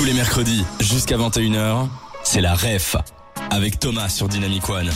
Tous les mercredis, jusqu'à 21h, c'est la REF. Avec Thomas sur Dynamic One.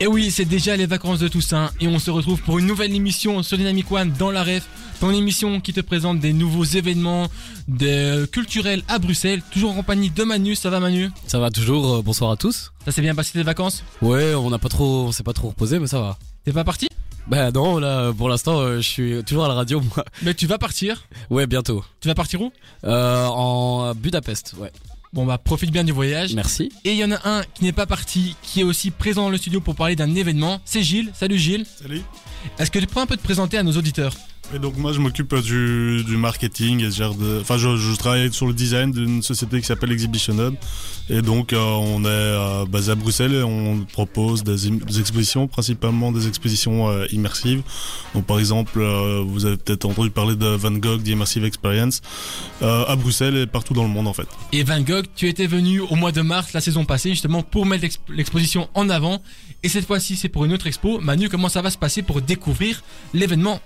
Et oui, c'est déjà les vacances de Toussaint et on se retrouve pour une nouvelle émission sur Dynamic One dans la REF. Ton émission qui te présente des nouveaux événements de, culturels à Bruxelles. Toujours en compagnie de Manu. Ça va Manu? Ça va toujours, euh, bonsoir à tous. Ça s'est bien passé tes vacances? Ouais, on n'a pas trop, on s'est pas trop reposé, mais ça va. T'es pas parti? Bah non, là, pour l'instant, euh, je suis toujours à la radio, moi. Mais tu vas partir. Ouais, bientôt. Tu vas partir où Euh, en Budapest, ouais. Bon bah profite bien du voyage. Merci. Et il y en a un qui n'est pas parti, qui est aussi présent dans le studio pour parler d'un événement. C'est Gilles. Salut Gilles. Salut. Est-ce que tu peux un peu te présenter à nos auditeurs? Et donc moi je m'occupe du, marketing et genre de... Enfin je, je travaille sur le design d'une société qui s'appelle Exhibition Hub. Et donc euh, on est euh, basé à Bruxelles et on propose des, expositions, principalement des expositions euh, immersives. Donc par exemple vous avez peut-être entendu parler de Van Gogh, The Immersive Experience, à Bruxelles et partout dans le monde en fait. Et Van Gogh, tu étais venu au mois de mars la saison passée justement pour mettre l'exp- l'exposition en avant. Et cette fois-ci c'est pour une autre expo. Manu, comment ça va se passer pour découvrir l'événement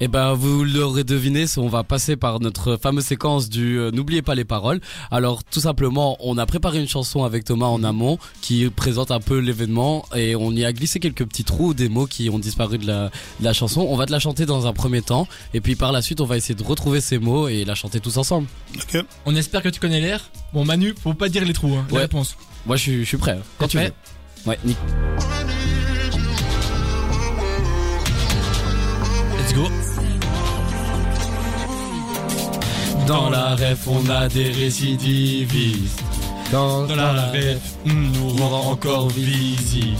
Et ben, vous l'aurez deviné, on va passer par notre fameuse séquence du euh, N'oubliez pas les paroles. Alors, tout simplement, on a préparé une chanson avec Thomas en amont qui présente un peu l'événement et on y a glissé quelques petits trous, des mots qui ont disparu de la, de la chanson. On va te la chanter dans un premier temps et puis par la suite, on va essayer de retrouver ces mots et la chanter tous ensemble. Ok. On espère que tu connais l'air. Bon Manu, faut pas dire les trous, hein, la Ouais. réponse. Moi, je suis, je suis prêt. hein, Quand tu Prêt veux. Ouais, nickel. Let's go. Dans la ref, on a des récidivistes. Dans, Dans la ref, nous rend encore visite.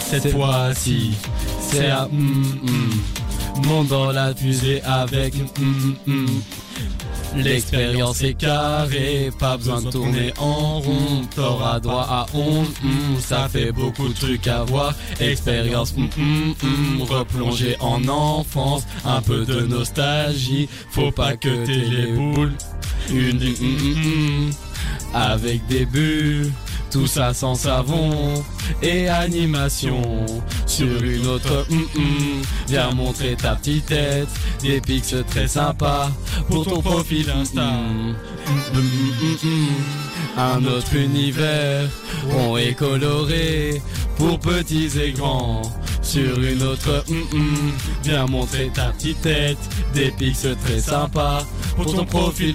Cette fois-ci, c'est à mm, mm. Monte dans la fusée avec mm, mm. L'expérience est carrée, pas besoin de tourner en rond. T'auras droit à 11, mm, ça fait beaucoup de trucs à voir. Expérience, mm, mm, mm, replonger en enfance, un peu de nostalgie. Faut pas que t'aies les boules. Une, mm, mm, mm, avec des bulles. Tout ça sans savon et animation sur une autre mm, mm. Viens montrer ta petite tête Des pics très sympas Pour ton profil Insta mm. Un autre univers Rond et coloré Pour petits et grands Sur une autre. Viens montrer ta petite tête Des pics très sympas Pour ton profil.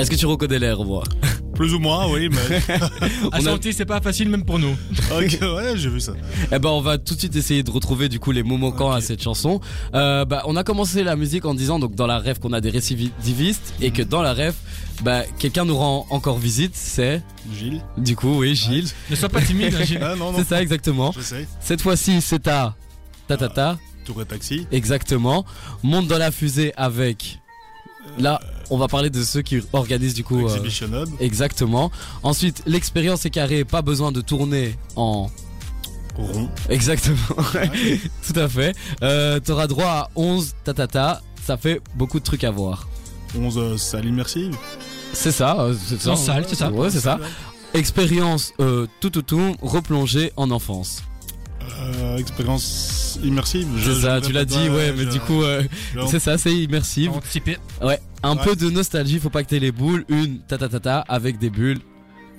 Est-ce que tu reconnais l'air, moi Plus ou moins oui mais... À On a- chanter, c'est pas facile même pour nous. ok ouais j'ai vu ça. Eh ben, on va tout de suite essayer de retrouver du coup les mots manquants à cette chanson. Euh, bah, on a commencé la musique en disant donc dans la rêve qu'on a des récidivistes et que dans la rêve, bah, quelqu'un nous rend encore visite. C'est Gilles. du coup, oui, Gilles. Ne sois pas timide, hein, Gilles. Ah non non. C'est ça exactement. Cette fois-ci, c'est à ta ta ta. Tour et taxi. Exactement. Monte dans la fusée avec. Là, on va parler de ceux qui organisent du coup. euh, Exhibition Hub. Exactement. Ensuite, l'expérience est carrée, pas besoin de tourner en Rond. Exactement. Tout à fait. Euh, T'auras droit à 11 tatata. Ça fait beaucoup de trucs à voir. 11 euh, salles immersives. C'est ça. euh, C'est ça. En salle, c'est ça. Ouais, c'est ça. Expérience euh, tout tout tout replongée en enfance. Euh, expérience immersive. je- C'est ça. je Tu l'as dit, ouais, mais je- du coup, euh, c'est ça, c'est. Anticipé. Ouais. Un Ouais. peu de nostalgie. Faut pas que t'aies les boules. Une tatatata avec des bulles.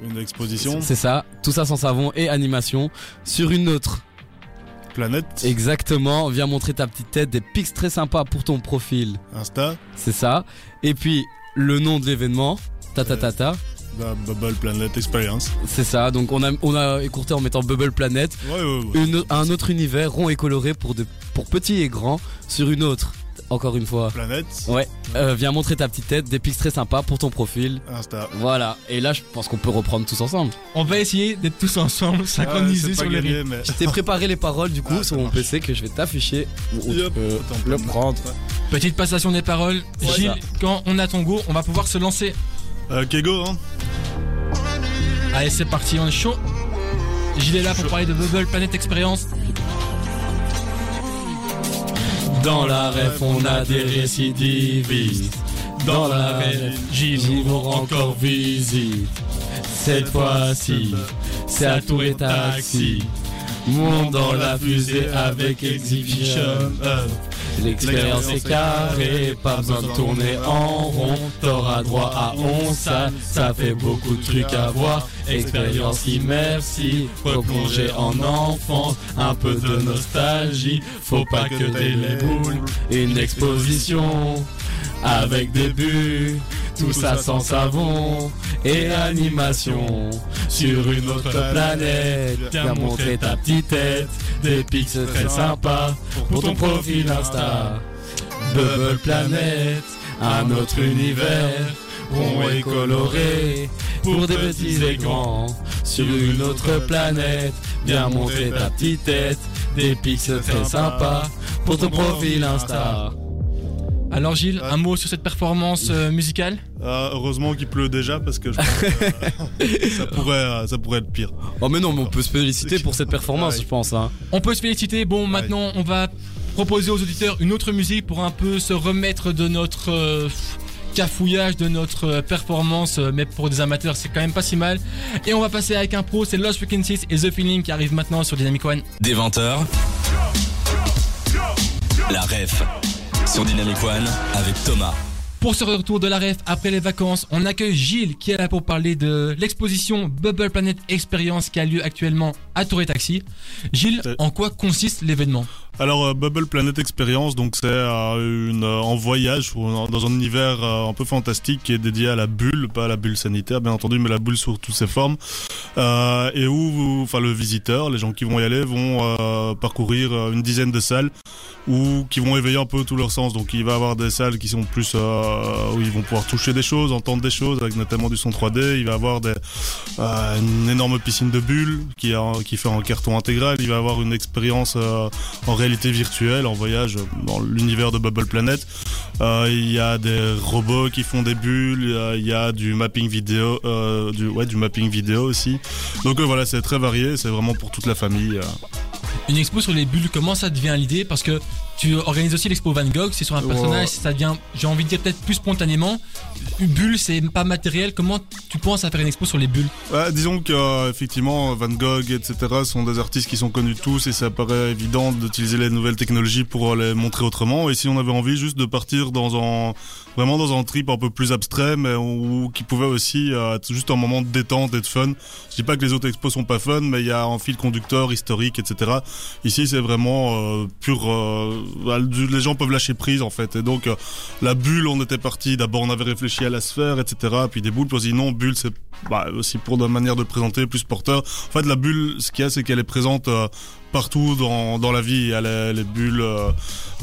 Une exposition. C'est ça. Tout ça sans savon et animation sur une autre. Planète. Exactement. Viens montrer ta petite tête. Des pics très sympas pour ton profil. Insta. C'est ça. Et puis le nom de l'événement, ta ta ta ta, La Bubble Planet Experience. c'est ça. Donc on a on a écourté en mettant Bubble Planet, Ouais, ouais, ouais. une, un autre univers rond et coloré pour de pour petits et grands sur une autre. Encore une fois. Planète. Ouais. Euh, viens montrer ta petite tête, des pics très sympas pour ton profil. Insta. Voilà. Et là, je pense qu'on peut reprendre tous ensemble. On va essayer d'être tous ensemble, synchronisés Ouais, c'est sur pas le gagné, rythme. mais. Je t'ai préparé les paroles du coup Ah, sur mon marche. PC que je vais t'afficher. Yep. Attends, le prendre. Petite passation des paroles. Ouais, Gilles, ça. quand on a ton go, on va pouvoir se lancer. Euh, Kego, hein. Allez, c'est parti, on est chaud. Gilles est là pour parler de Bubble Planet Experience. Dans la ref, on a des récidivistes. Dans la ref, Gilles nous encore visite. Cette fois-ci, c'est à tour et taxi. Monte dans la fusée avec Exhibition. L'expérience est carrée, pas besoin de tourner en rond. T'auras droit à 11 salles, ça fait beaucoup de trucs à voir. Expérience immersive, replonger en enfance, un peu de nostalgie. Faut pas que t'aies les boules, une exposition avec des buts, tout ça sans savon et animation. Sur une autre planète, viens montrer ta petite tête, des pics très sympas pour ton profil Insta. Bubble Planet, un autre univers, rond et coloré, pour des petits et grands. Sur une autre planète, viens montrer ta petite tête, des pics très sympas pour ton profil Insta. Alors Gilles, un mot sur cette performance euh, musicale Euh, heureusement qu'il pleut déjà parce que je pense que ça, pourrait, euh, ça pourrait être pire. Oh mais non, mais on peut se féliciter pour cette performance, je pense. Hein. On peut se féliciter. Bon, maintenant, on va proposer aux auditeurs une autre musique pour un peu se remettre de notre euh, cafouillage, de notre euh, performance. euh, mais pour des amateurs, c'est quand même pas si mal. Et on va passer avec un pro, c'est Lost Frequencies et The Feeling qui arrive maintenant sur Dynamic One. Des 20h, la ref sur Dynamic One avec Thomas. Pour ce retour de la ref après les vacances, on accueille Gilles qui est là pour parler de l'exposition Bubble Planet Experience qui a lieu actuellement à Touré Taxi. Gilles, Euh. en quoi consiste l'événement? Alors euh, Bubble Planet Experience, donc c'est euh, une euh, en voyage dans un univers un peu fantastique qui est dédié à la bulle, pas à la bulle sanitaire bien entendu, mais la bulle sous toutes ses formes, et où, enfin le visiteur, les gens qui vont y aller vont parcourir une dizaine de salles ou qui vont éveiller un peu tous leurs sens. Donc il va y avoir des salles qui sont plus où ils vont pouvoir toucher des choses, entendre des choses, avec notamment du son 3D. Il va y avoir une énorme piscine de bulles qui, qui fait en carton intégral. Il va y avoir une expérience en réalité virtuelle, en voyage dans l'univers de Bubble Planet. Euh, il y a des robots qui font des bulles. Il y a, il y a du mapping vidéo, euh, du ouais du mapping vidéo aussi. Donc euh, voilà, c'est très varié. C'est vraiment pour toute la famille. euh. Une expo sur les bulles, comment ça devient l'idée? Parce que tu organises aussi l'expo Van Gogh, c'est sur un Ouais. personnage, ça devient, j'ai envie de dire peut-être plus spontanément. Une bulle, c'est pas matériel. Comment tu penses à faire une expo sur les bulles? Ouais, disons que euh, Van Gogh, etc. sont des artistes qui sont connus tous et ça paraît évident d'utiliser les nouvelles technologies pour les montrer autrement. Et si on avait envie juste de partir dans un vraiment dans un trip un peu plus abstrait, mais où, qui pouvait aussi euh, être juste un moment de détente et de fun. Je dis pas que les autres expos sont pas fun, mais il y a un fil conducteur historique, etc. Ici, c'est vraiment euh, pur. euh, les gens peuvent lâcher prise en fait. Et donc euh, la bulle, on était parti. D'abord, on avait réfléchi à la sphère, etc. Puis des boules, puis dit non, bulle, c'est bah, aussi pour de manière de le présenter plus porteur. En fait, la bulle, ce qu'il y a, c'est qu'elle est présente euh, partout dans, dans la vie. Il y a les, les bulles euh,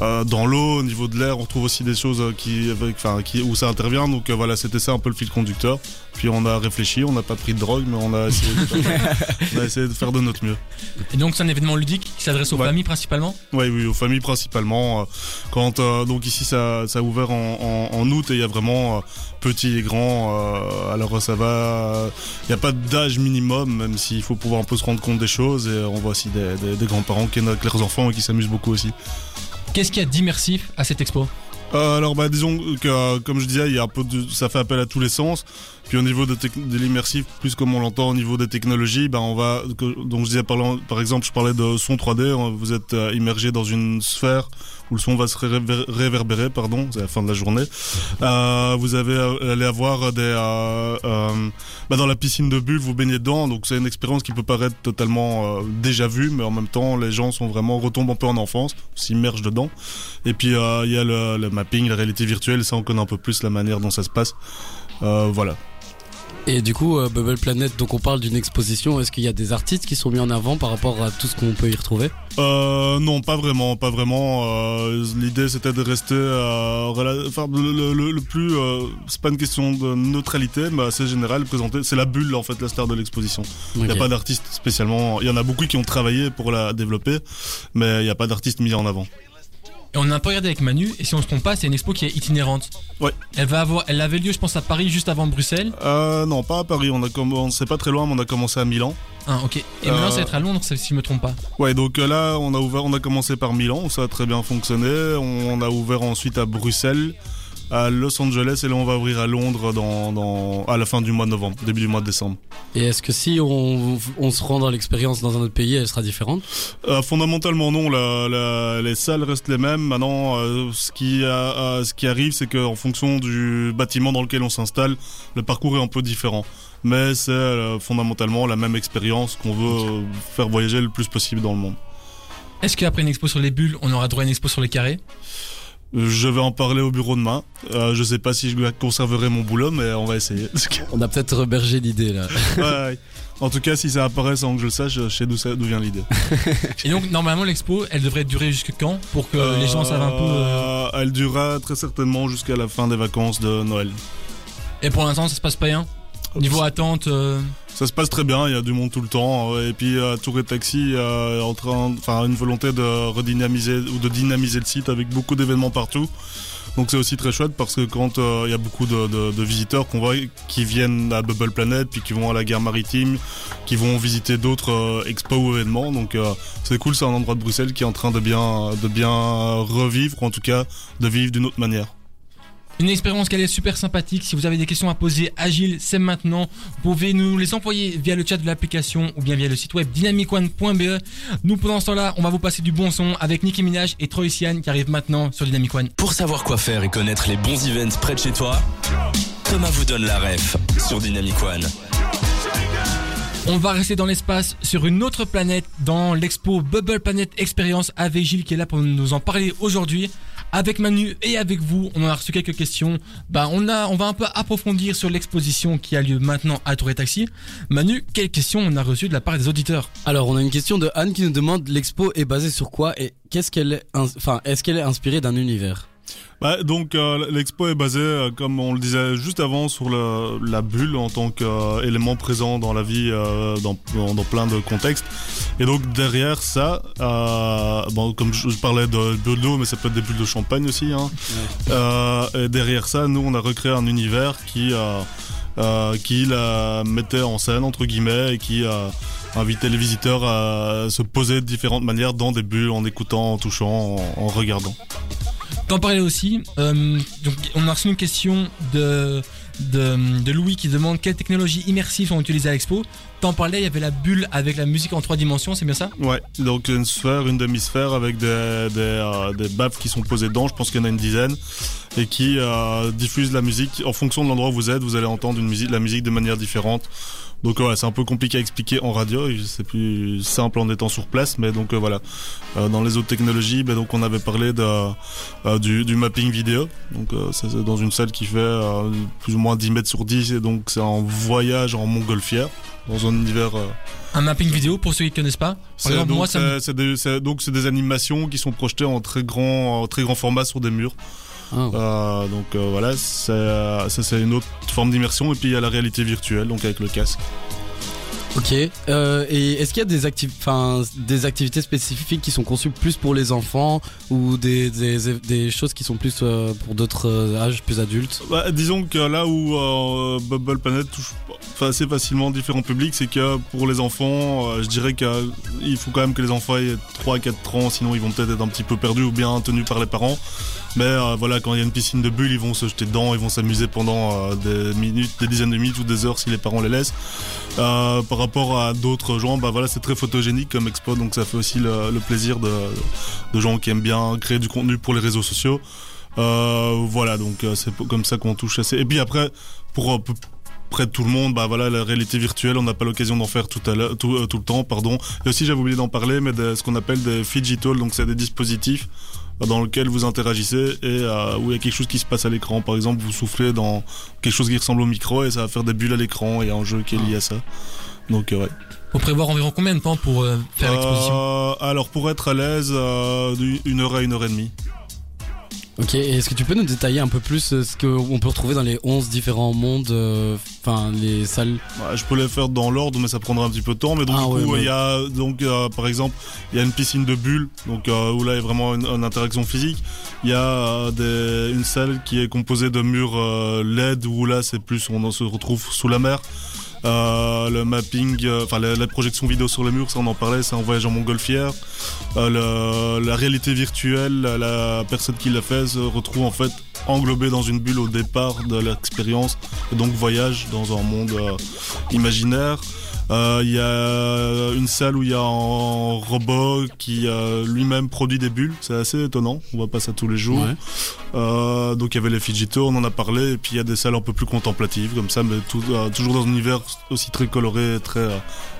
euh, dans l'eau, au niveau de l'air. On trouve aussi des choses qui, avec, enfin, qui, où ça intervient. Donc euh, voilà, c'était ça un peu le fil conducteur. Puis on a réfléchi, on n'a pas pris de drogue, mais on a essayé de faire, on a essayé de, faire de notre mieux. Et donc c'est un événement ludique qui s'adresse aux Ouais. familles principalement? Oui, oui, aux familles principalement. Quand euh, donc ici ça, ça a ouvert en, en, en août et il y a vraiment euh, petits et grands. euh, alors ça va, il n'y a pas d'âge minimum, même s'il faut pouvoir un peu se rendre compte des choses. Et on voit aussi des, des, des grands-parents qui viennent avec leurs enfants et qui s'amusent beaucoup aussi. Qu'est-ce qu'il y a d'immersif à cette expo? Euh, alors bah disons que euh, comme je disais, il y a un peu de, ça fait appel à tous les sens. Puis au niveau de, l'immersif, plus comme on l'entend au niveau des technologies, ben on va que- donc je disais par, par exemple, je parlais de son 3D. euh, Vous êtes euh, immergé dans une sphère où le son va se réver- réverbérer, pardon, c'est la fin de la journée. Euh, vous euh, allez avoir des euh, euh, bah, dans la piscine de bulles, vous baignez dedans, donc c'est une expérience qui peut paraître totalement déjà vue, mais en même temps les gens sont vraiment retombent un peu en enfance, s'immergent dedans. Et puis il y a le, le mapping, la réalité virtuelle, ça on connaît un peu plus la manière dont ça se passe. Voilà. Et du coup, euh, Bubble Planet, donc on parle d'une exposition. Est-ce qu'il y a des artistes qui sont mis en avant par rapport à tout ce qu'on peut y retrouver? Euh, non, pas vraiment, pas vraiment. Euh, L'idée c'était de rester, euh, enfin le, le- le- le plus, c'est pas une question de neutralité, mais assez général. Présenter, c'est la bulle en fait, la star de l'exposition. Il n'y a pas d'artiste spécialement. Il y en a beaucoup qui ont travaillé pour la développer, mais il n'y a pas d'artiste mis en avant. Et on a un peu regardé avec Manu, et si on se trompe pas, c'est une expo qui est itinérante. Ouais. Elle va avoir, elle avait lieu, je pense, à Paris juste avant Bruxelles. Euh, non, pas à Paris. On a commencé pas très loin, mais on a commencé à Milan. Ah, ok. Et maintenant, Euh, ça va être à Londres, si je me trompe pas. Ouais, donc euh, là, on a ouvert, on a commencé par Milan, ça a très bien fonctionné. On a ouvert ensuite à Bruxelles. À Los Angeles et là on va ouvrir à Londres dans, dans, à la fin du mois de novembre, début du mois de décembre. Et est-ce que si on, on se rend dans l'expérience dans un autre pays, elle sera différente? Euh, Fondamentalement non, la, la, les salles restent les mêmes. Maintenant, euh, ce, qui a, ce qui arrive, c'est qu'en fonction du bâtiment dans lequel on s'installe, le parcours est un peu différent. Mais c'est euh, fondamentalement la même expérience qu'on veut faire voyager le plus possible dans le monde. Est-ce qu'après une expo sur les bulles, on aura droit à une expo sur les carrés? Je vais en parler au bureau demain. Euh, je sais pas si je conserverai mon boulot, mais on va essayer. On a peut-être rebergé l'idée là. ouais. En tout cas, si ça apparaît sans que je le sache, je sais d'où vient l'idée. Et donc normalement l'expo, elle devrait durer jusque quand pour que les gens savent un peu. euh, Euh, Elle durera très certainement jusqu'à la fin des vacances de Noël. Et pour l'instant, ça se passe pas bien? Niveau attente, euh, Ça se passe très bien, il y a du monde tout le temps. euh, Et puis euh, Tour et Taxi euh, en train, enfin une volonté de redynamiser ou de dynamiser le site avec beaucoup d'événements partout. Donc c'est aussi très chouette parce que quand euh, il y a beaucoup de, de- de visiteurs qu'on voit qui viennent à Bubble Planet, puis qui vont à la gare maritime, qui vont visiter d'autres euh, expos ou événements. Donc euh, c'est cool, c'est un endroit de Bruxelles qui est en train de bien, de bien revivre, ou en tout cas de vivre d'une autre manière. Une expérience qui est super sympathique. Si vous avez des questions à poser, Agile, c'est maintenant. Vous pouvez nous les envoyer via le chat de l'application ou bien via le site web dynamicone.be. Nous pendant ce temps-là, on va vous passer du bon son avec Nicki Minaj et Troy Sian qui arrivent maintenant sur Dynamic One. Pour savoir quoi faire et connaître les bons events près de chez toi, Thomas vous donne la ref sur Dynamic One. On va rester dans l'espace sur une autre planète dans l'expo Bubble Planet Experience avec Gilles qui est là pour nous en parler aujourd'hui. Avec Manu et avec vous, on a reçu quelques questions. Bah, on a, on va un peu approfondir sur l'exposition qui a lieu maintenant à Tour et Taxi. Manu, quelles questions on a reçues de la part des auditeurs? Alors, on a une question de Anne qui nous demande l'expo est basée sur quoi et qu'est-ce qu'elle enfin, est-ce qu'elle est inspirée d'un univers? Bah, donc euh, l'expo est basée, euh, comme on le disait juste avant, sur le- la bulle en tant qu'élément présent dans la vie, euh, dans, dans, dans plein de contextes. Et donc derrière ça, euh, bon, comme je, je parlais de bulles d'eau, mais ça peut être des bulles de champagne aussi. Hein. Et derrière ça, nous, on a recréé un univers qui, qui la mettait en scène entre guillemets et qui invitait les visiteurs à se poser de différentes manières dans des bulles, en écoutant, en touchant, en- en regardant. T'en parlais aussi. euh, on a reçu une question de, Louis qui demande quelles technologies immersives sont utilisées à l'expo. T'en parlais, il y avait la bulle avec la musique en trois dimensions, c'est bien ça? Ouais, donc une sphère, une demi-sphère avec des, euh, des baffes qui sont posées dedans, je pense qu'il y en a une dizaine, et qui euh, diffusent la musique. En fonction de l'endroit où vous êtes, vous allez entendre la musique de manière différente. Donc ouais, c'est un peu compliqué à expliquer en radio, c'est plus simple en étant sur place, mais donc euh, voilà. Euh, dans les autres technologies, ben, donc on avait parlé de, euh, du, du mapping vidéo, donc c'est dans une salle qui fait plus ou moins 10 mètres sur 10, et donc c'est un voyage en montgolfière, dans un univers... euh, Un mapping vidéo pour ceux qui ne connaissent pas. Par c'est exemple, donc, moi, ça me- c'est- c'est des, c'est- donc c'est des animations qui sont projetées en très grand, en très grand format sur des murs. Ah. Euh, donc euh, voilà, euh, ça c'est une autre forme d'immersion. Et puis il y a la réalité virtuelle, donc avec le casque. Ok. Euh, et est-ce qu'il y a des, activités spécifiques qui sont conçues plus pour les enfants ou des, des, des choses qui sont plus euh, pour d'autres euh, âges plus adultes? Bah, disons que là où Bubble Planet touche assez facilement différents publics, c'est que pour les enfants, je dirais qu'il faut quand même que les enfants aient 3-4 ans, sinon ils vont peut-être être un petit peu perdus ou bien tenus par les parents. Mais euh, voilà, quand il y a une piscine de bulles, ils vont se jeter dedans, ils vont s'amuser pendant euh, des minutes, des dizaines de minutes ou des heures si les parents les laissent. Euh, par rapport à d'autres gens, bah voilà, c'est très photogénique comme expo, donc ça fait aussi le, plaisir de, gens qui aiment bien créer du contenu pour les réseaux sociaux. Voilà, donc c'est comme ça qu'on touche assez. Et puis après, pour près de tout le monde, bah voilà, la réalité virtuelle, on n'a pas l'occasion d'en faire tout le temps, pardon. Et aussi, j'avais oublié d'en parler, mais de ce qu'on appelle des digital, donc c'est des dispositifs dans lesquels vous interagissez et euh, où il y a quelque chose qui se passe à l'écran. Par exemple, vous soufflez dans quelque chose qui ressemble au micro et ça va faire des bulles à l'écran. Il y a un jeu qui est lié à ça. Donc euh, ouais. faut prévoir environ combien de temps pour euh, faire l'exposition? Euh, alors pour être à l'aise, euh, une heure à une heure et demie. Ok. Est-ce que tu peux nous détailler un peu plus euh, ce qu'on peut retrouver dans les 11 différents mondes, euh, enfin les salles? Ouais, je peux les faire dans l'ordre, mais ça prendra un petit peu de temps. Mais donc Ah du coup, ouais. il y a donc euh, par exemple, il y a une piscine de bulles, donc euh, où là il y a vraiment une, une interaction physique. Il y a des- une salle qui est composée de murs euh, LED où là c'est plus on se retrouve sous la mer. Euh, le mapping, euh, enfin la, projection vidéo sur le mur, ça on en parlait, c'est un voyage en montgolfière. Euh, la réalité virtuelle, la personne qui l'a fait se retrouve en fait englobée dans une bulle au départ de l'expérience et donc voyage dans un monde imaginaire. Euh, Il y a une salle où il y a un robot qui euh, lui-même produit des bulles, c'est assez étonnant, on voit pas ça tous les jours. Ouais. Euh, donc il y avait les Fidgeto, on en a parlé, et puis il y a des salles un peu plus contemplatives comme ça, mais tout- toujours dans un univers aussi très coloré, très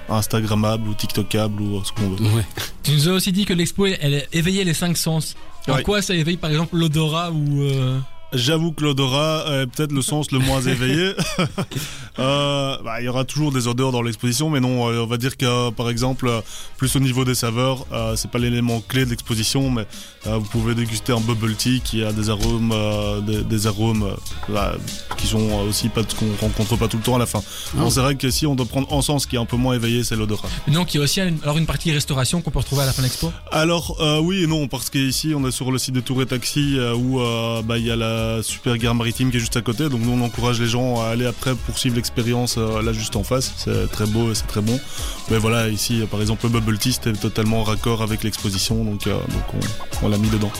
Instagrammable ou TikTokable ou ce qu'on veut. Ouais. Tu nous as aussi dit que l'expo, elle éveillait les cinq sens. En Ouais. quoi ça éveille par exemple l'odorat ou... euh, J'avoue que l'odorat est peut-être le sens le moins éveillé. Euh, bah, il y aura toujours des odeurs dans l'exposition, mais non, euh, on va dire que euh, par exemple, plus au niveau des saveurs, euh, c'est pas l'élément clé de l'exposition, mais euh, vous pouvez déguster un bubble tea qui a des arômes, des, des arômes bah, qui sont aussi pas qu'on rencontre pas tout le temps à la fin. Bon, c'est vrai que si on doit prendre un sens qui est un peu moins éveillé, c'est l'odorat. Donc il y a aussi alors une partie restauration qu'on peut retrouver à la fin de l'expo? Alors oui et non parce qu'ici on est sur le site de Tour et Taxi où bah, il y a la super gare maritime qui est juste à côté donc nous on encourage les gens à aller après poursuivre l'expérience euh, là juste en face c'est très beau et c'est très bon mais voilà ici euh, par exemple le bubble tea c'était totalement raccord avec l'exposition donc, euh, donc on, on l'a mis dedans.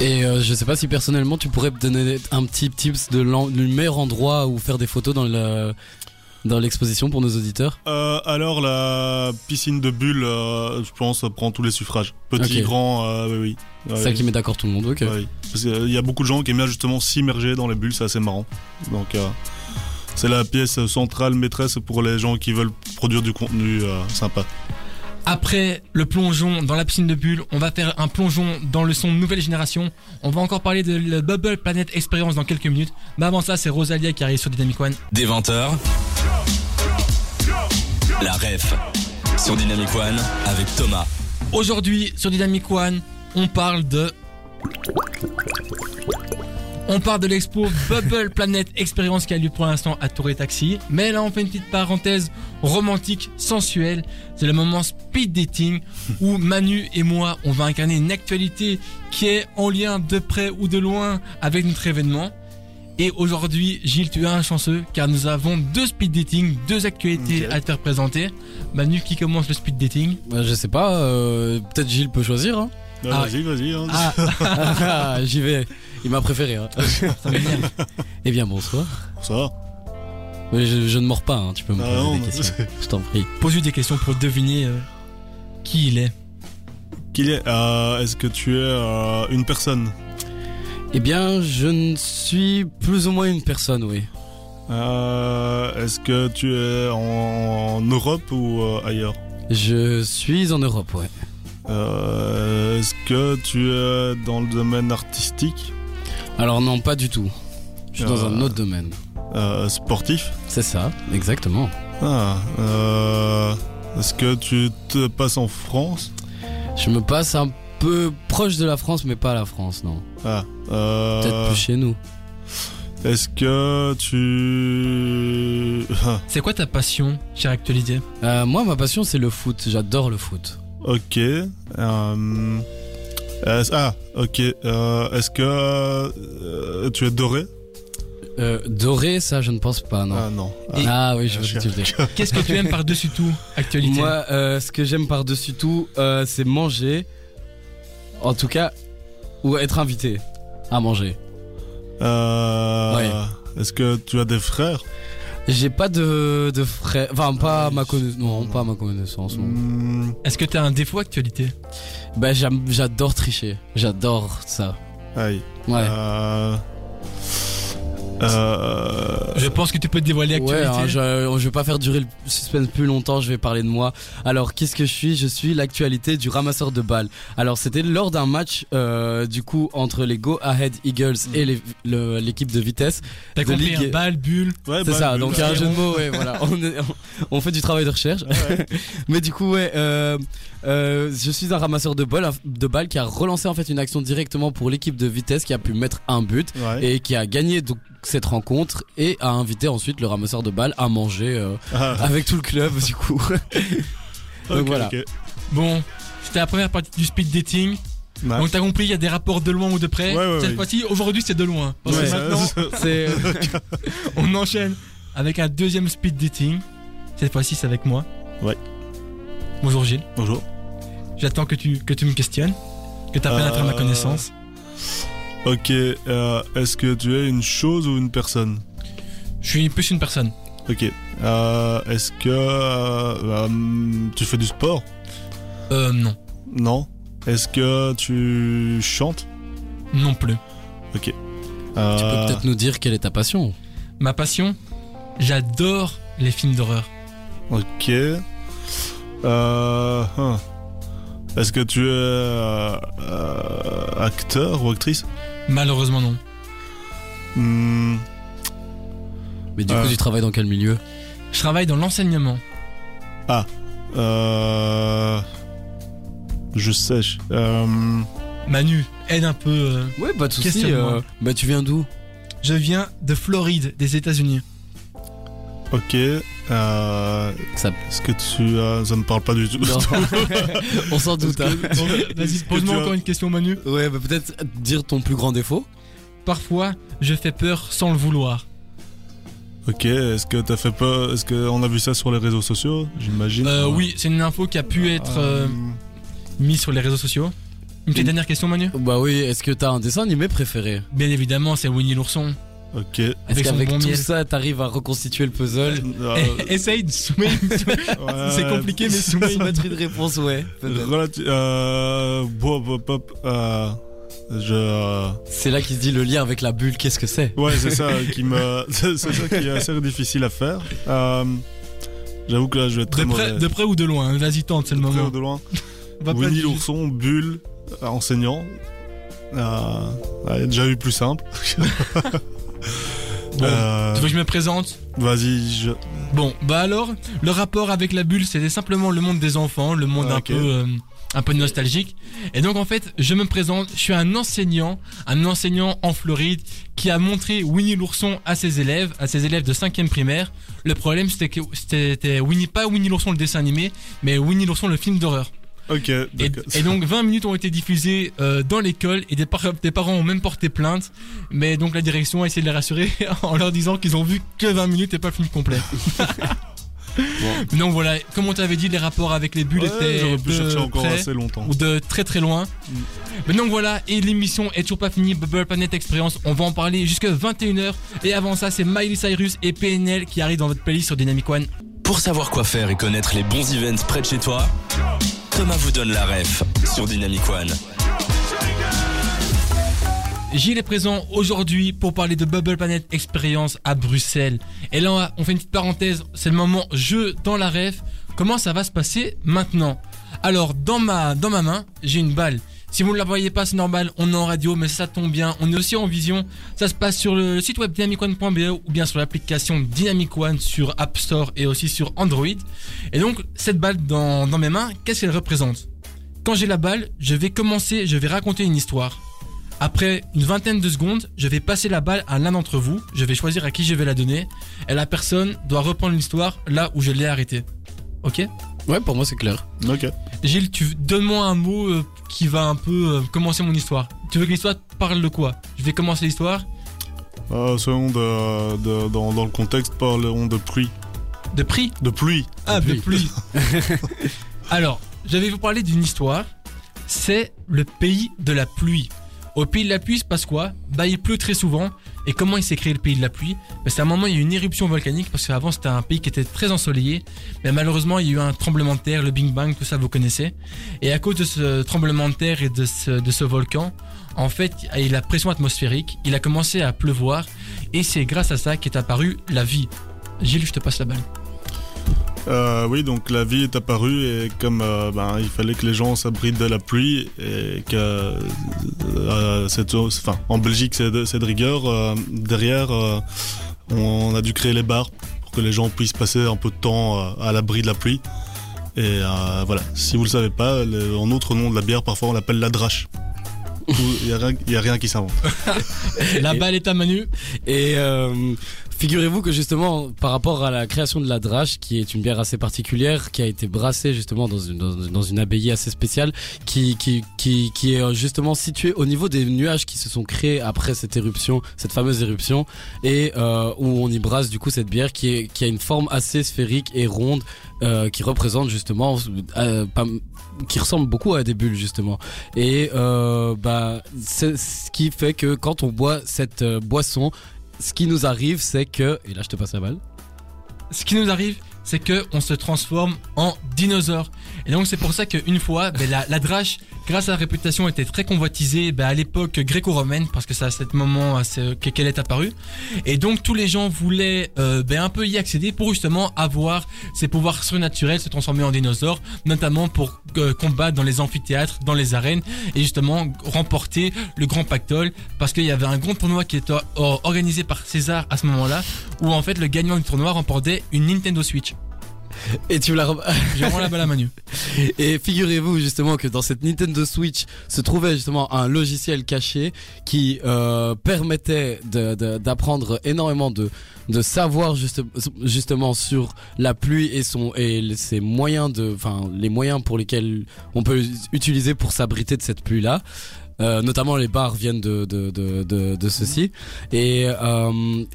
Et euh, je sais pas si personnellement tu pourrais me donner un petit tips de du meilleur endroit où faire des photos dans le dans l'exposition pour nos auditeurs? Euh, alors la piscine de bulles euh, je pense prend tous les suffrages petit grand oui oui. Ouais, C'est ça qui met d'accord tout le monde. Ok. Ouais, qu'il y a beaucoup de gens qui aiment bien justement s'immerger dans les bulles, c'est assez marrant. Donc c'est la pièce centrale maîtresse pour les gens qui veulent produire du contenu euh, sympa. Après le plongeon dans la piscine de bulles, on va faire un plongeon dans le son nouvelle génération. On va encore parler de la Bubble Planet Experience dans quelques minutes. Mais avant ça, c'est Rosalia qui arrive sur Dynamic One. Des 20h, la ref sur Dynamic One avec Thomas. Aujourd'hui, sur Dynamic One, on parle de. On parle de l'expo Bubble Planet Experience qui a lieu pour l'instant à Tour et Taxi. Mais là, on fait une petite parenthèse romantique, sensuelle. C'est le moment speed dating où Manu et moi, on va incarner une actualité qui est en lien de près ou de loin avec notre événement. Et aujourd'hui, Gilles, tu es un chanceux car nous avons deux speed dating, deux actualités à te faire présenter. Manu, qui commence le speed dating? Bah, je sais pas. euh, Peut-être Gilles peut choisir. Hein. Ah. vas-y, vas-y. hein. Ah, Ah, J'y vais. Il m'a préféré. Hein. ça m'énerve. Eh bien bonsoir. Mais je, je ne mords pas. Hein. Tu peux me Ah poser non, des questions. Je t'en prie. Pose-lui des questions pour deviner euh, qui il est. Qu'il est euh, Est-ce que tu es euh, une personne? Eh bien, je ne suis plus ou moins une personne, oui. Euh, Est-ce que tu es en Europe ou euh, ailleurs? Je suis en Europe, ouais. Euh, Est-ce que tu es dans le domaine artistique Alors non, pas du tout. Je suis dans Euh. un autre domaine. euh, Sportif C'est ça, exactement. Ah, euh, Est-ce que tu te passes en France Je me passe un peu proche de la France, mais pas la France, non. Ah, euh, Peut-être plus chez nous. Est-ce que tu... C'est quoi ta passion, chère actualité? Euh, moi, ma passion, c'est le foot. J'adore le foot. Ok. euh, ah, ok. euh, Est-ce que euh, tu es doré? Euh, doré, ça, je ne pense pas, non. Ah non. Et- Ah oui, je Ah, vois ce que tu veux dire. Qu'est-ce que tu aimes par-dessus tout, actualité? Moi, euh, ce que j'aime par-dessus tout, euh, c'est manger. En tout cas, ou être invité à manger. Euh, Ouais. Est-ce que tu as des frères? J'ai pas de, de frères. Enfin, pas à ma connaissance. Non, pas à ma connaissance. Est-ce que t'as un défaut, actualité? Bah, j'adore tricher. J'adore ça. Aïe. Ouais. Euh, Je pense que tu peux te dévoiler, Ouais, actualité. hein, je, je vais pas faire durer le suspense plus longtemps, je vais parler de moi. Alors, qu'est-ce que je suis? Je suis l'actualité du ramasseur de balles. Alors, c'était lors d'un match, euh, du coup, entre les Go Ahead Eagles et le- l'équipe de vitesse. T'as de compris, Ligue- un balle, bulle. ouais, C'est ça, oui, donc un jeu de mots, ouais, voilà. On, est- on- on fait du travail de recherche. ouais. Mais du coup, ouais, euh, euh, je suis un ramasseur de balles, de balles qui a relancé en fait une action directement pour l'équipe de vitesse qui a pu mettre un but Ouais. et qui a gagné donc cette rencontre et a invité ensuite le ramasseur de balles à manger euh, Ah, avec tout le club du coup. donc voilà. Bon, c'était la première partie du speed dating. Donc t'as compris, il y a des rapports de loin ou de près. Ouais, ouais, Cette ouais. fois-ci, aujourd'hui, c'est de loin. Parce Ouais, que ça- maintenant, ça- C'est on enchaîne avec un deuxième speed dating. Cette fois-ci, c'est avec moi. Ouais. Bonjour Gilles. Bonjour. J'attends que tu, que tu me questionnes, que tu apprennes à faire ma Euh, connaissance. Ok, euh, est-ce que tu es une chose ou une personne? Je suis plus une personne. Ok. Euh, est-ce que euh, euh, tu fais du sport? Euh, non. Non? Est-ce que tu chantes? Non plus. Euh, Tu peux peut-être nous dire quelle est ta passion? Ma passion, j'adore les films d'horreur. Ok. Euh, hein. Est-ce que tu es euh, euh, acteur ou actrice? Malheureusement, non. Hmm, Mais du coup, Euh. tu travailles dans quel milieu? Je travaille dans l'enseignement. euh, Je sais. euh, Manu, aide un peu. euh. Ouais, pas de soucis. Euh, Bah, tu viens d'où? Je viens de Floride, des États-Unis. ok. Euh, Ça- Est-ce que tu... euh, ça me parle pas du tout. On s'en doute. hein. Vas-y, pose-moi as- encore une question, Manu. Ouais, bah peut-être dire ton plus grand défaut. Parfois, je fais peur sans le vouloir. Ok, est-ce que t'as fait peur Est-ce qu'on a vu ça sur les réseaux sociaux J'imagine? Euh, oui, c'est une info qui a pu être euh, mise sur les réseaux sociaux. Une petite dernière question, Manu? Bah oui, est-ce que t'as un dessin animé préféré? Bien évidemment, c'est Winnie l'ourson. Ok. Est-ce qu'avec bon tout miel. ça, t'arrives à reconstituer le puzzle Euh, Essaye de soumettre. c'est ouais, compliqué, mais soumettre. Une réponse, ouais. peut-être. relati- euh, bon, bon, pop, euh, je. euh, C'est là qu'il se dit le lien avec la bulle, qu'est-ce que c'est? Ouais, c'est ça qui me. C'est ça qui est assez difficile à faire. Euh, J'avoue que là, je vais être très De près, mauvais. de près ou de loin hein. Vas-y, tente, c'est le De près moment. ou de loin. Pas Winnie l'ourson, Bulle, euh, enseignant. Euh, ouais, déjà eu plus simple. Bon, Euh, tu veux que je me présente Vas-y, je. Bon, bah alors, le rapport avec la bulle, c'était simplement le monde des enfants, le monde Ah, un peu, euh, un peu nostalgique. Et donc en fait, je me présente, je suis un enseignant, un enseignant en Floride qui a montré Winnie l'ourson à ses élèves, à ses élèves de 5e primaire. Le problème, c'était que c'était Winnie, pas Winnie l'ourson le dessin animé, mais Winnie l'ourson le film d'horreur. Ok, Et, et donc 20 minutes ont été diffusées euh, dans l'école et des, par- des parents ont même porté plainte. Mais donc la direction a essayé de les rassurer en leur disant qu'ils ont vu que 20 minutes et pas le film complet. Donc voilà, comme on t'avait dit, les rapports avec les bulles Ouais, étaient pu de encore près assez longtemps. ou de très très loin. Mm. Mais donc voilà, et l'émission est toujours pas finie, Bubble Planet Experience, on va en parler jusqu'à 21h. Et avant ça, c'est Miley Cyrus et PNL qui arrivent dans votre playlist sur Dynamic One. Pour savoir quoi faire et connaître les bons events près de chez toi, Thomas vous donne la ref sur Dynamic One. Gilles est présent aujourd'hui pour parler de Bubble Planet Experience à Bruxelles. Et là, on fait une petite parenthèse, c'est le moment jeu dans la ref. Comment ça va se passer maintenant? Alors, dans ma, dans ma main, j'ai une balle. Si vous ne la voyez pas, c'est normal, on est en radio, mais ça tombe bien. On est aussi en vision. Ça se passe sur le site web dynamicone.be ou bien sur l'application Dynamic One sur App Store et aussi sur Android. Et donc, cette balle dans, dans mes mains, qu'est-ce qu'elle représente? Quand j'ai la balle, je vais commencer, je vais raconter une histoire. Après une vingtaine de secondes, je vais passer la balle à l'un d'entre vous. Je vais choisir à qui je vais la donner. Et la personne doit reprendre l'histoire là où je l'ai arrêtée. Ok? Ouais, pour moi c'est clair. Ok. Gilles, tu donne-moi un mot euh, qui va un peu euh, commencer mon histoire. Tu veux que l'histoire parle de quoi? Je vais commencer l'histoire Euh, selon de, de- dans, dans le contexte, parlons de pluie. de prix? De pluie. Ah, de pluie. pluie. Alors, je vais vous parler d'une histoire. C'est le pays de la pluie. Au pays de la pluie, il se passe quoi Bah, il pleut très souvent. Et comment il s'est créé le pays de la pluie bah, C'est à un moment, il y a eu une éruption volcanique parce qu'avant, c'était un pays qui était très ensoleillé. Mais malheureusement, il y a eu un tremblement de terre, le Big Bang, tout ça, vous connaissez. Et à cause de ce tremblement de terre et de ce, volcan, en fait, il y a la pression atmosphérique, il a commencé à pleuvoir. Et c'est grâce à ça qu'est apparue la vie. Gilles, je te passe la balle. Euh, oui, donc la vie est apparue et comme euh, ben, il fallait que les gens s'abritent de la pluie et que euh, cette, en Belgique c'est de, rigueur, derrière on a dû créer les bars pour que les gens puissent passer un peu de temps à l'abri de la pluie. Et voilà, si vous le savez pas, le- en autre nom de la bière, parfois on l'appelle la drache. Il y, a rien- qui s'invente. La balle est à Manu. Et figurez-vous que justement, par rapport à la création de la drache, qui est une bière assez particulière, qui a été brassée justement dans une, abbaye assez spéciale, qui, est euh, justement située au niveau des nuages qui se sont créés après cette éruption, cette fameuse éruption, et euh, où on y brasse du coup cette bière qui, a une forme assez sphérique et ronde, euh, qui représente justement, qui ressemble beaucoup à des bulles justement. Et bah, c'est ce qui fait que quand on boit cette boisson, ce qui nous arrive, c'est que et là je te passe la balle. Ce qui nous arrive, c'est que on se transforme en dinosaure. Et donc c'est pour ça qu'une fois, ben, la, la drache, grâce à sa réputation, était très convoitisée ben, à l'époque gréco-romaine, parce que c'est à ce moment qu'elle est apparue. Et donc tous les gens voulaient euh, ben, un peu y accéder pour justement avoir ses pouvoirs surnaturels, se transformer en dinosaure, notamment pour euh, combattre dans les amphithéâtres, dans les arènes, et justement remporter le grand pactole, parce qu'il y avait un grand tournoi qui était or- organisé par César à ce moment-là, où en fait le gagnant du tournoi remportait une Nintendo Switch. Et tu la la balle à Manu. et figurez-vous justement que dans cette Nintendo Switch se trouvait justement un logiciel caché qui euh, permettait d'apprendre énormément de de savoir juste, justement sur la pluie et son et ses moyens de enfin les moyens pour lesquels on peut utiliser pour s'abriter de cette pluie là. Euh, notamment les bars viennent de de de de, de ceci et euh,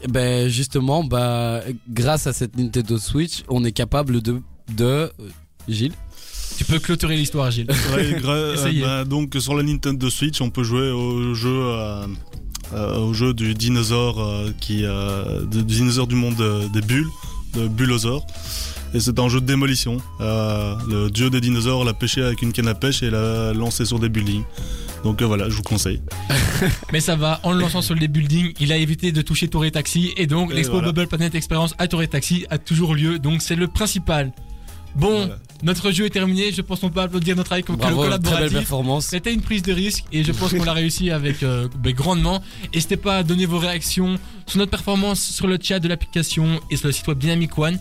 ben justement bah grâce à cette Nintendo Switch on est capable de de euh, Gilles? Tu peux clôturer l'histoire, Gilles. Ouais, euh, bah, donc sur la Nintendo Switch, on peut jouer au jeu, euh, euh, au jeu du dinosaure euh, qui, euh, du dinosaure du monde euh, des bulles, de Bullosaur. Et c'est un jeu de démolition. Euh, le dieu des dinosaures l'a pêché avec une canne à pêche et l'a lancé sur des buildings. Donc euh, voilà, je vous conseille. Mais ça va, en le lançant sur les buildings, il a évité de toucher Touré Taxi. Et donc, Et l'Expo voilà. Bubble Planet Experience à Touré Taxi a toujours lieu. Donc, c'est le principal. Bon, Voilà. notre jeu est terminé. Je pense qu'on peut applaudir notre avec bravo très belle collaboratif. performance C'était une prise de risque et je pense qu'on l'a réussi avec euh, ben, grandement. N'hésitez pas à donner vos réactions sur notre performance sur le chat de l'application et sur le site web Dynamic One.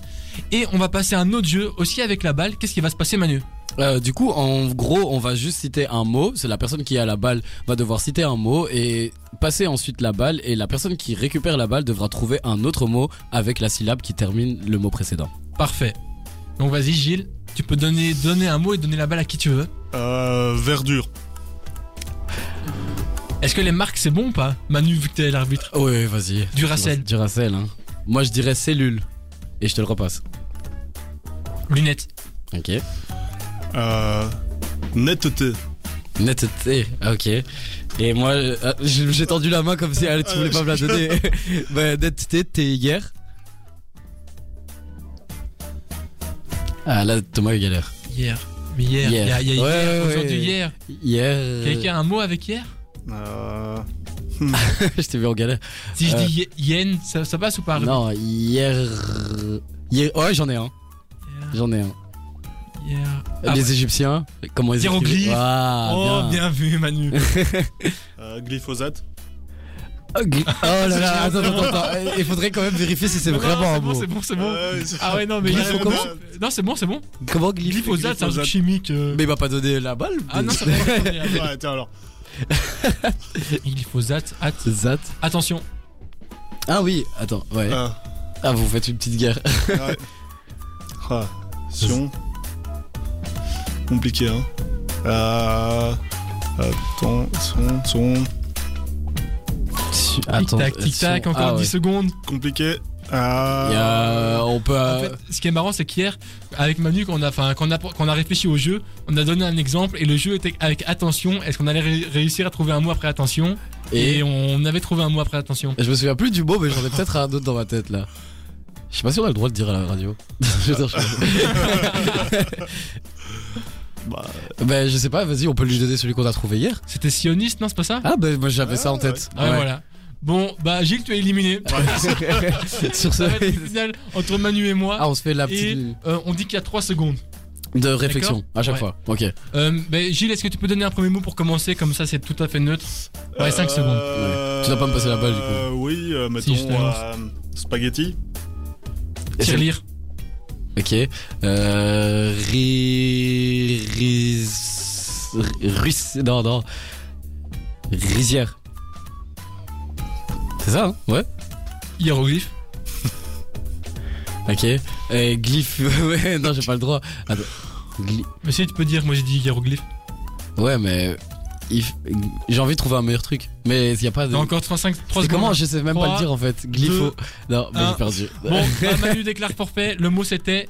Et on va passer à un autre jeu aussi avec la balle. Qu'est-ce qui va se passer Manu? Euh, du coup, en gros, on va juste citer un mot. C'est la personne qui a la balle va devoir citer un mot et passer ensuite la balle. Et la personne qui récupère la balle devra trouver un autre mot avec la syllabe qui termine le mot précédent. Parfait. Donc vas-y Gilles, tu peux donner, donner un mot et donner la balle à qui tu veux. Euh, verdure. Est-ce que les marques c'est bon ou pas Manu vu que t'es l'arbitre. Oui, vas-y. Duracell. Duracell. Hein. Moi, je dirais cellule. Et je te le repasse. Lunettes. Ok. Euh, netteté. Netteté. Ok. Et moi, euh, j'ai j'ai tendu la main comme si elle, tu voulais pas me la donner. bah, netteté, t'es hier. Ah là, Thomas il galère. Hier. Mais hier. Il y a, il y a Hier. hier, Ouais, ouais, aujourd'hui ouais. hier. Hier. Quelqu'un a un mot avec hier Euh, je t'ai vu en galère. Si je Euh. dis ye- yen, ça, ça passe ou pas Non, hier. hier... Ouais, j'en ai un. J'en ai un. Hier. Ah, les Égyptiens, comment ils Hiéroglyphes. écrivent Ah, oh, bien. bien vu Manu. euh, glyphosate. Oh oh là là, attends, attends, attends. Il faudrait quand même vérifier si c'est vraiment un non, mot. C'est bon, c'est bon, c'est bon. Ah ouais, non, mais comment Non, c'est bon, c'est bon. Comment glyph- Glyphosate, c'est un truc chimique. euh. Mais il m'a pas donné la balle. Ah non, ça va. Tiens alors. Glyphosate, hâte. Zat. Attention. Ah oui, attends, ouais. Euh, Ah, vous faites une petite guerre. Ah, Sion. Compliqué, hein. Euh, attends, son, son. Attends, tic tac, tic tac, son- encore ah, 10 ouais. secondes. Compliqué. Euh, a- on peut. En fait, ce qui est marrant, c'est qu'hier, avec Manu, quand on a, enfin, quand on a, quand on a réfléchi au jeu, on a donné un exemple et le jeu était avec attention. Est-ce qu'on allait ré- réussir à trouver un mot après attention? Et, et on avait trouvé un mot après attention. je me souviens plus du mot, mais j'en ai peut-être un autre dans ma tête là. Je sais pas si on a le droit de dire à la radio. bah, ben je sais pas, vas-y, on peut lui donner celui qu'on a trouvé hier. C'était sioniste, non, c'est pas ça? Ah ben moi j'avais ça en tête. Ah, voilà. Bon, bah Gilles, tu es éliminé. Sur ce. Finale entre Manu et moi. Ah, on se fait la et petite euh, on dit qu'il y a 3 secondes. de réflexion à chaque Ouais. fois. Ok. Euh, bah, Gilles, est-ce que tu peux donner un premier mot pour commencer? Comme ça, c'est tout à fait neutre. Ouais, 5 secondes. euh, Tu dois pas me passer la balle, du coup. euh, Oui, euh, Si, je te mettons lance. euh, spaghetti. Tirelire. Ok. Euh. Ri. Russe. Non, non. Rizière. C'est ça, hein? Ouais. Hiéroglyphe. Ok. Et glyphe. ouais, non, j'ai pas le droit. Attends. Gly- Mais si tu peux dire, moi j'ai dit hiéroglyphe. Ouais, mais. J'ai envie de trouver un meilleur truc. Mais il y a pas de. Encore 35, 3 C'est secondes. comment Je sais même pas le dire en fait. Glypho. Non, mais j'ai perdu. Bon, Manu déclare forfait. Le mot c'était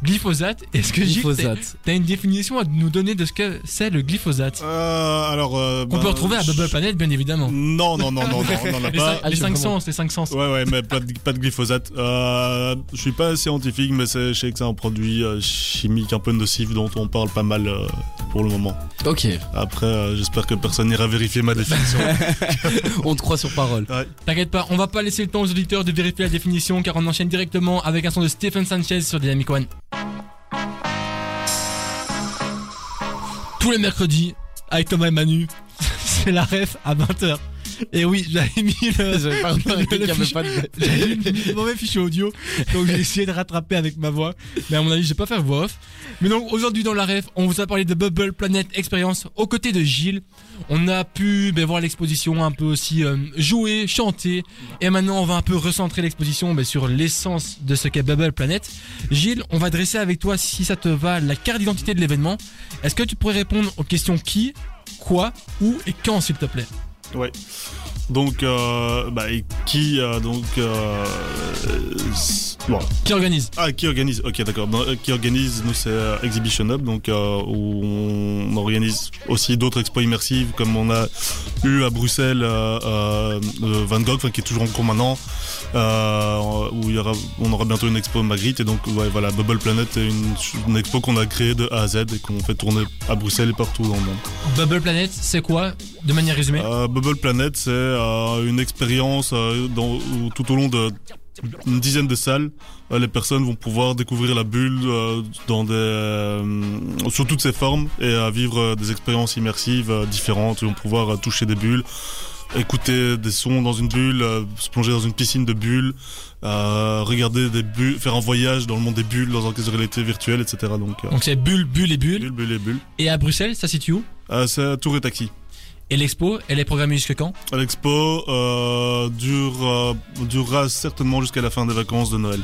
glyphosate. Est-ce que Gilles, t'as- Glyphosate. t'as une définition à nous donner de ce que c'est le glyphosate Euh, alors. euh, Qu'on ben, peut retrouver à Bubble Planet, bien évidemment. Non, non, non, non, non, on n'en a Les, pas. cin- Ah, les sens, les cinq sens. Ouais, ouais, mais pas de, pas de glyphosate. Euh, je suis pas scientifique, mais c'est- je sais que c'est un produit euh, chimique un peu nocif dont on parle pas mal euh, pour le moment. Ok. Après, euh, j'espère que personne n'ira vérifier ma définition. On te croit sur parole. T'inquiète pas, on va pas laisser le temps aux auditeurs de vérifier la définition car on enchaîne directement avec un son de Stephen Sanchez sur Dynamic One. Tous les mercredis, avec Thomas et Manu, c'est la ref à 20h. Et oui, j'avais mis le, J'avais pas remarqué qu'il avait pas de. mauvais fichier audio, donc j'ai essayé de rattraper avec ma voix. Mais à mon avis, je vais pas faire voix off. Mais donc aujourd'hui dans la ref, on vous a parlé de Bubble Planet Experience aux côtés de Gilles. On a pu ben, voir l'exposition, un peu aussi euh, jouer, chanter. Et maintenant, on va un peu recentrer l'exposition ben, sur l'essence de ce qu'est Bubble Planet. Gilles, on va dresser avec toi, si ça te va, la carte d'identité de l'événement. Est-ce que tu pourrais répondre aux questions qui, quoi, où et quand, s'il te plaît? Ouais. Donc, euh, bah, et qui, euh, donc, euh, bon. Qui organise Ah, qui organise Ok, d'accord. Qui organise Nous, c'est Exhibition Hub, donc où on organise aussi d'autres expos immersives, comme on a eu à Bruxelles euh, euh, euh, Van Gogh, qui est toujours en cours maintenant, euh, où il y aura, on aura bientôt une expo Magritte, et donc ouais, voilà, Bubble Planet est une, une expo qu'on a créée de A à Z et qu'on fait tourner à Bruxelles et partout dans le monde. Bubble Planet, c'est quoi, de manière résumée? Euh, Bubble Planet, c'est euh, une expérience euh, dans- tout au long de une dizaine de salles, euh, les personnes vont pouvoir découvrir la bulle euh, dans des, euh, sous toutes ses formes et à vivre des expériences immersives différentes. Ils vont pouvoir toucher des bulles, écouter des sons dans une bulle, se plonger dans une piscine de bulles, regarder des bulles, faire un voyage dans le monde des bulles, dans un casque de réalité virtuelle, etc. Donc, Donc c'est Bulle, Bulle et Bulle. bulles, bulles et bulles. Et à Bruxelles, ça se situe où? Euh, c'est Tour et Taxi. Et l'expo, elle est programmée jusque quand? L'expo euh, dure, euh, durera certainement jusqu'à la fin des vacances de Noël.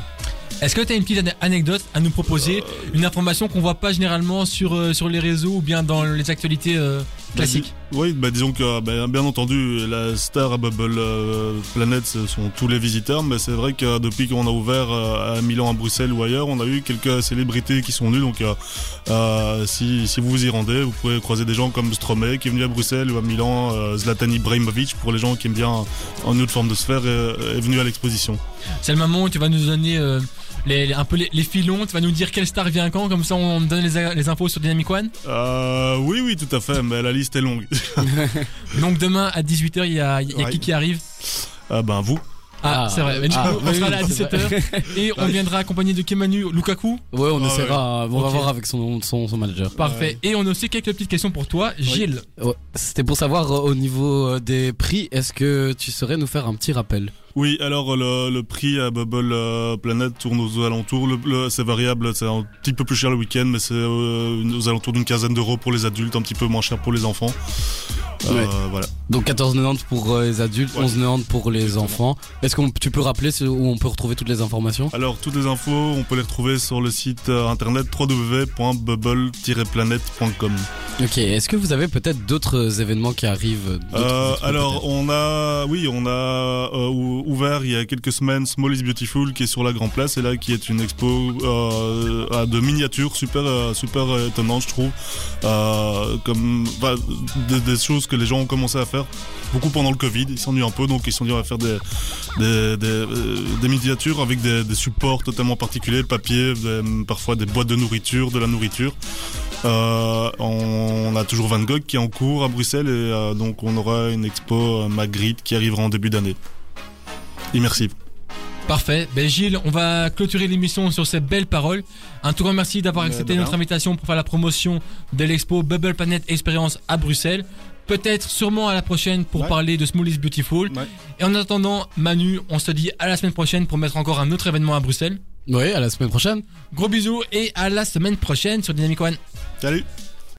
Est-ce que tu as une petite ane- anecdote à nous proposer? Une information qu'on voit pas généralement sur, euh, sur les réseaux ou bien dans les actualités classiques Oui, bah disons que bah, bien entendu, la star à Bubble euh, Planet, ce sont tous les visiteurs, mais c'est vrai que depuis qu'on a ouvert euh, à Milan, à Bruxelles ou ailleurs, on a eu quelques célébrités qui sont venues. Donc, euh, euh, si, si vous vous y rendez, vous pouvez croiser des gens comme Stromae qui est venu à Bruxelles ou à Milan, euh, Zlatan Ibrahimovic pour les gens qui aiment bien en autre forme de sphère est, est venu à l'exposition. C'est le moment où tu vas nous donner euh, les, les- un peu les, les filons, tu vas nous dire quelle star vient quand, comme ça on donne les, infos sur Dynamic One. Euh, oui, oui, tout à fait, mais la liste est longue. Donc demain à 18h, il y a, il y a Ouais. qui qui arrive? Ah ben vous. Ah, Ah, c'est vrai, mais du ah, on oui, sera oui, là à c'est 17h et on viendra accompagné de Kemanu Lukaku. Ouais, on Ah, essaiera. On va voir avec son, son, son manager. Parfait. Et on a aussi quelques petites questions pour toi, Gilles. Ouais, C'était pour savoir euh, au niveau euh, des prix, est-ce que tu saurais nous faire un petit rappel? Oui, alors le, le prix à Bubble euh, Planet tourne aux alentours. Le, le- c'est variable, c'est un petit peu plus cher le week-end, mais c'est euh, aux alentours d'une quinzaine d'euros pour les adultes, un petit peu moins cher pour les enfants. Euh, Ouais. Voilà. Donc 14,90 pour les adultes, Ouais. 11,90 pour les Exactement. enfants. Est-ce que tu peux rappeler où on peut retrouver toutes les informations? Alors toutes les infos, on peut les retrouver sur le site internet www.bubble-planet.com. Ok, est-ce que vous avez peut-être d'autres événements qui arrivent Euh, alors on a, oui, on a euh, ou- ouvert il y a quelques semaines Small is Beautiful qui est sur la Grand Place et là qui est une expo euh, de miniatures super super étonnante je trouve, comme bah, des, des choses que les gens ont commencé à faire. Beaucoup pendant le Covid, ils s'ennuient un peu donc ils se sont dit on va faire des des, des, des miniatures avec des, supports totalement particuliers, papier, des- parfois des boîtes de nourriture, de la nourriture. On a toujours Van Gogh qui est en cours à Bruxelles et euh, donc on aura une expo euh, Magritte qui arrivera en début d'année. Immersive. Parfait. Ben Gilles, on va clôturer l'émission sur ces belles paroles. Un tout grand merci d'avoir Mais accepté notre invitation pour faire la promotion de l'expo Bubble Planet Experience à Bruxelles. Peut-être sûrement à la prochaine pour Ouais. parler de Small is Beautiful. Ouais. Et en attendant, Manu, on se dit à la semaine prochaine pour mettre encore un autre événement à Bruxelles. Oui, à la semaine prochaine. Gros bisous et à la semaine prochaine sur Dynamic One. Salut